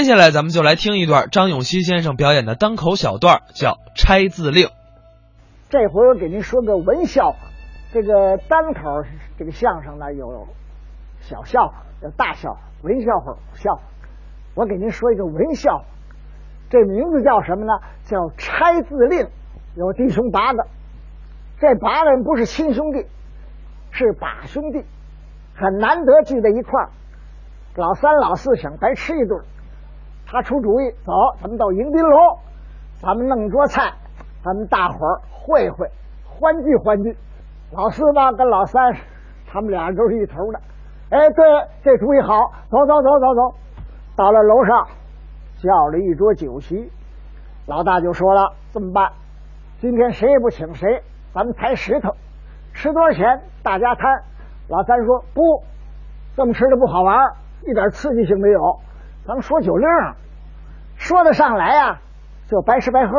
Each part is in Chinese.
接下来咱们就来听一段张永熙先生表演的单口小段，叫《拆字令》。这回我给您说个文笑话，这个单口这个相声呢有小笑话，有大笑话，文笑话、笑话。我给您说一个文笑话，这名字叫什么呢？叫《拆字令》。有弟兄八个，这八个人不是亲兄弟，是把兄弟，很难得聚在一块儿。老三、老四想白吃一顿，他出主意，走，咱们到迎宾楼，咱们弄桌菜，咱们大伙儿会会，欢聚欢聚。老四呢跟老三，他们俩都是一头的。哎，对，这主意好，走走走走走。到了楼上，叫了一桌酒席，老大就说了：“这么办？今天谁也不请谁，咱们抬石头，吃多少钱大家摊。”老三说：“不，这么吃的不好玩，一点刺激性没有。咱们说酒令，说得上来呀，就白吃白喝；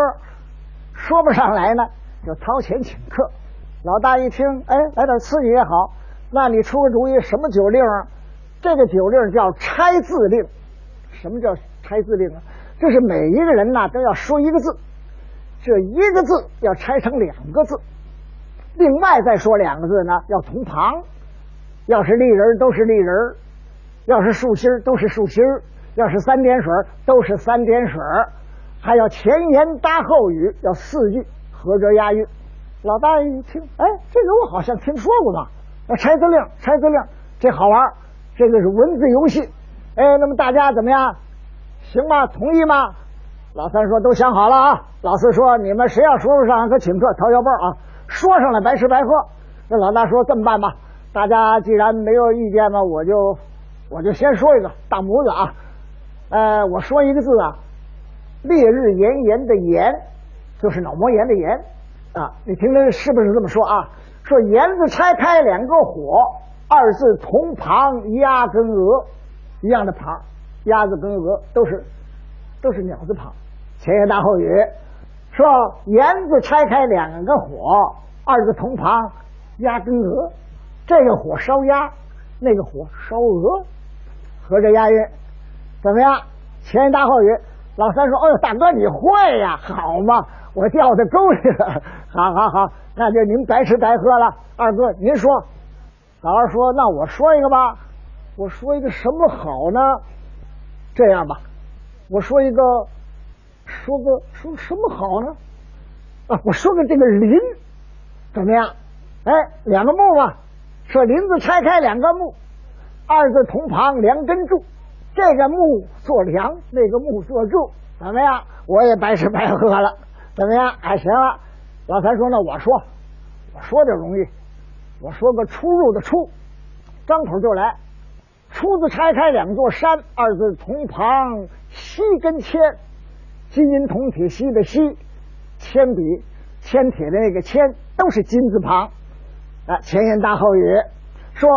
说不上来呢，就掏钱请客。”老大一听，哎，来点刺激也好。那你出个主意，什么酒令啊？这个酒令叫拆字令。什么叫拆字令啊？就是每一个人呐都要说一个字，这一个字要拆成两个字，另外再说两个字呢要同旁。要是立人都是立人，要是竖心都是竖心，要是三点水都是三点水，还要前言搭后语，要四句合辙押韵。老大一听，哎，这个我好像听说过吧？那拆字令，拆字令，这好玩，这个是文字游戏。哎，那么大家怎么样？行吗？同意吗？老三说都想好了啊。老四说你们谁要说不上，可请客掏腰包啊。说上来白吃白喝。那老大说这么办吧，大家既然没有意见嘛，我就我就先说一个大拇指啊。呃，我说一个字啊，烈日炎炎的炎，就是脑膜炎的炎啊。你听听是不是这么说啊？说炎字拆开两个火，二字同旁鸭跟鹅。一样的旁，鸭子跟鹅都是都是鸟字旁，前言大后语，说言字拆开两个火，二字同旁，鸭跟鹅，这个火烧鸭，那个火烧鹅，合着押韵，怎么样？前言搭后语，老三说：“哎呦，大哥你会呀，好嘛，我掉在沟里了，好好好，那就您白吃白喝了。二哥您说，老二说，那我说一个吧。”我说一个什么好呢？这样吧，我说一个，说个说什么好呢？啊，我说个这个林怎么样？哎，两个木嘛，说林子拆开两个木，二字同旁梁根柱，这个木做梁，那个木做柱，怎么样？我也白吃白喝了，怎么样？哎，行了。老三说：“那我说，我说就容易，我说个出入的出，张口就来。”出字拆开两座山，二字同旁锡跟铅，金银铜铁锡的锡，铅笔铅铁的那个铅都是金字旁。啊，前言大后语，说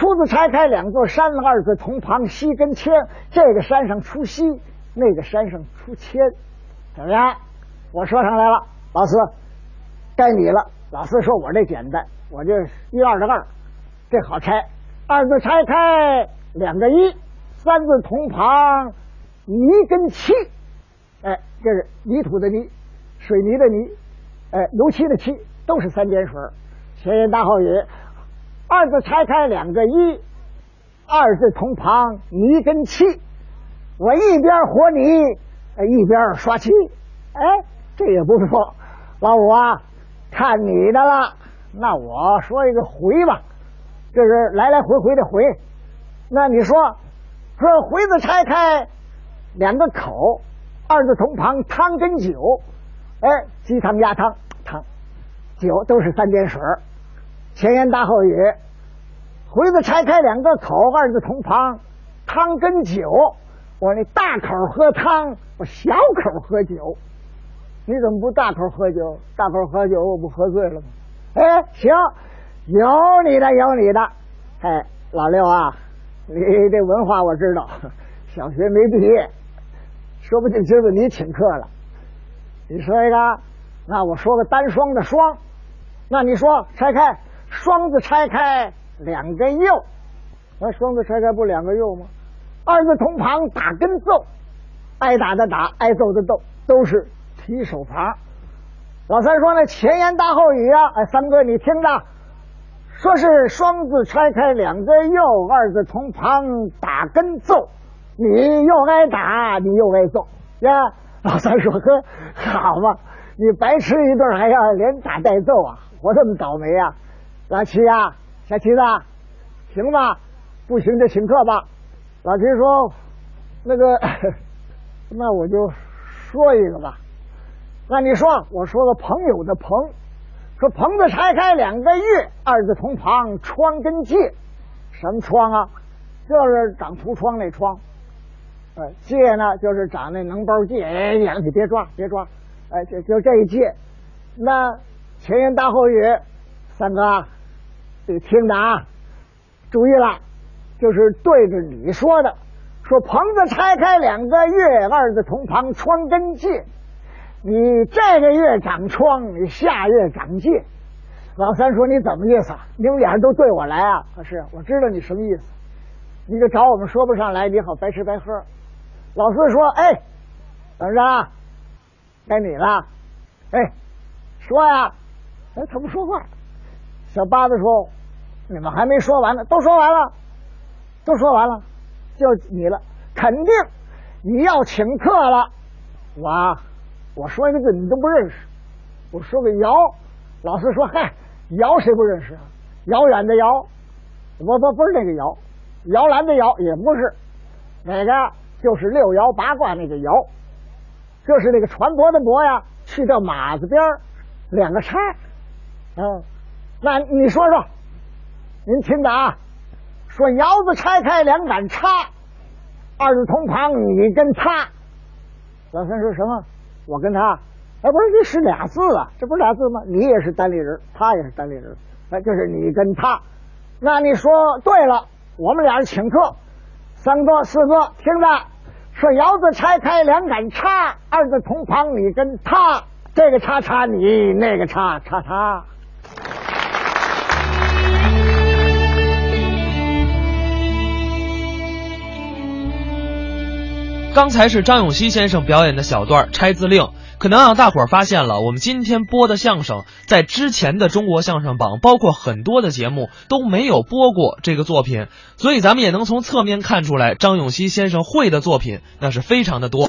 初字拆开两座山，二字同旁西跟千，这个山上出西，那个山上出千，怎么样？我说上来了，老四该你了。老四说我这简单，我就一二的二，这好拆。二字拆开两个一，三字同旁泥跟漆，哎，这是泥土的泥，水泥的泥，哎，油漆的漆，都是三点水。前言大后语，二字拆开两个一，二字同旁泥跟漆，我一边和泥，一边刷漆，哎，这也不错。老五啊，看你的了，那我说一个回吧。这是来来回回的回，那你说说回字拆开两个口，二字同旁汤跟酒，哎，鸡汤鸭汤汤酒都是三点水前言搭后语，回字拆开两个口，二字同旁汤跟酒，我那大口喝汤，我小口喝酒，你怎么不大口喝酒？大口喝酒我不喝醉了吗？哎，行。有你的，有你的，哎，老六啊，你这文化我知道，小学没毕业，说不定今儿你请客了。你说一个，那我说个单双的双，那你说拆开双字拆开两个又，那双字拆开不两个又吗？二字同旁打根奏，挨打的打，挨揍的揍，都是提手旁。老三说那前言大后语啊，哎，三哥你听着，说是双字拆开两个又，二字同旁打跟揍，你又挨打，你又挨揍呀。老三说呵，好嘛，你白吃一顿还要连打带揍啊，我这么倒霉啊。老七呀，小七子，行吧？不行就请客吧。老七说：“那个，那我就说一个吧。那你说，我说个朋友的朋，说棚子拆开两个月，二字同旁窗跟界，什么窗啊？就是长橱窗那窗。呃，界呢，就是长那能包界。哎，杨你别抓，别抓。哎，就就这一界。那前言大后语，三哥。”这个听着啊，注意了，就是对着你说的，说棚子拆开两个月，二字同旁窗跟界，你这个月长窗，你下月长界。老三说你怎么意思？你们俩人都对我来啊？可是我知道你什么意思，你就找我们说不上来，你好白吃白喝。老四说，哎，等着，该你了，哎，说呀，哎，他不说话。小八子说：“你们还没说完呢，都说完了，都说完了，就你了。肯定你要请客了。我我说一个字你都不认识。我说个遥，老师说嗨，遥谁不认识啊？遥远的遥，不不不是那个遥，摇篮的摇也不是，哪个就是六爻八卦那个爻，就是那个船舶的舶呀，去掉马字边两个叉，嗯。”那你说说，您听着啊，说窑子拆开两杆叉，二字同旁，你跟他。老三说什么？我跟他？哎，不是，这是俩字啊，这不是俩字吗？你也是单立人，他也是单立人，哎，就是你跟他。那你说对了，我们俩人请客，三哥四哥听着，说窑子拆开两杆叉，二字同旁，你跟他，这个叉叉你，那个叉叉他。刚才是张永熙先生表演的小段《拆字令》，可能让大伙儿发现了，我们今天播的相声，在之前的中国相声榜，包括很多的节目都没有播过这个作品，所以咱们也能从侧面看出来，张永熙先生会的作品那是非常的多。